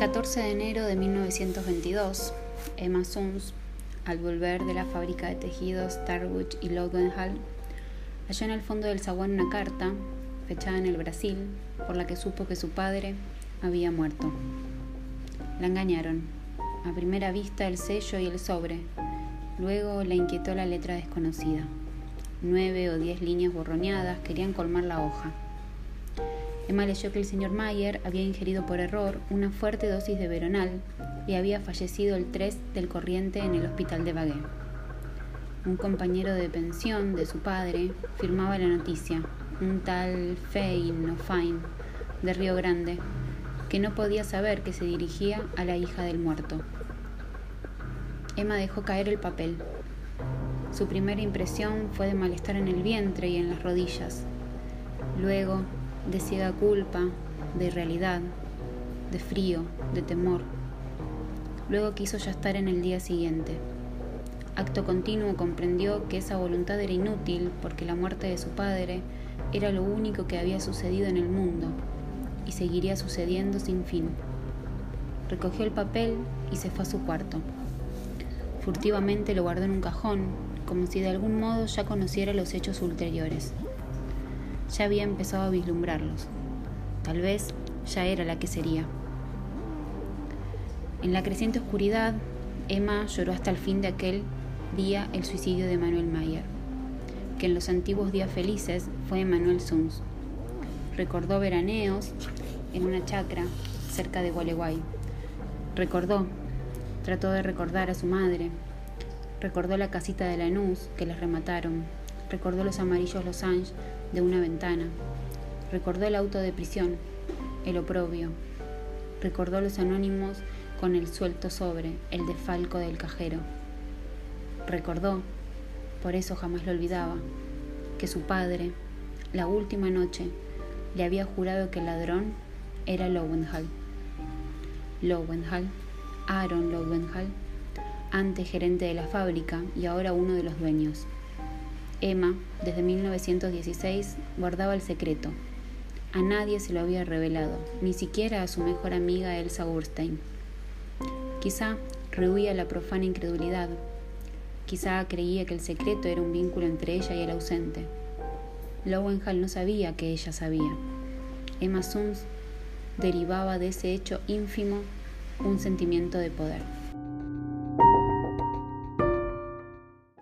14 de enero de 1922, Emma Sons, al volver de la fábrica de tejidos Starwood y Lowenhall, halló en el fondo del zaguán una carta, fechada en el Brasil, por la que supo que su padre había muerto. La engañaron. A primera vista el sello y el sobre. Luego la inquietó la letra desconocida. Nueve o diez líneas borroñadas querían colmar la hoja. Emma leyó que el señor Mayer había ingerido por error una fuerte dosis de veronal y había fallecido el 3 del corriente en el hospital de Bagué. Un compañero de pensión de su padre firmaba la noticia, un tal Fein o Fine de Río Grande, que no podía saber que se dirigía a la hija del muerto. Emma dejó caer el papel. Su primera impresión fue de malestar en el vientre y en las rodillas. Luego de ciega culpa, de irrealidad, de frío, de temor. Luego quiso ya estar en el día siguiente. Acto continuo comprendió que esa voluntad era inútil porque la muerte de su padre era lo único que había sucedido en el mundo y seguiría sucediendo sin fin. Recogió el papel y se fue a su cuarto. Furtivamente lo guardó en un cajón, como si de algún modo ya conociera los hechos ulteriores ya había empezado a vislumbrarlos. Tal vez ya era la que sería. En la creciente oscuridad, Emma lloró hasta el fin de aquel día el suicidio de Manuel Mayer, que en los antiguos días felices fue Manuel Suns. Recordó veraneos en una chacra cerca de Gualeguay. Recordó, trató de recordar a su madre. Recordó la casita de Lanús que les remataron. Recordó los amarillos Los Angeles de una ventana. Recordó el auto de prisión, el oprobio. Recordó los anónimos con el suelto sobre, el defalco del cajero. Recordó, por eso jamás lo olvidaba, que su padre, la última noche, le había jurado que el ladrón era Lowenhall. Lowenhall, Aaron Lowenhall, antes gerente de la fábrica y ahora uno de los dueños. Emma, desde 1916, guardaba el secreto. A nadie se lo había revelado, ni siquiera a su mejor amiga Elsa Urstein. Quizá rehuía la profana incredulidad. Quizá creía que el secreto era un vínculo entre ella y el ausente. Lowenhall no sabía que ella sabía. Emma Suns derivaba de ese hecho ínfimo un sentimiento de poder.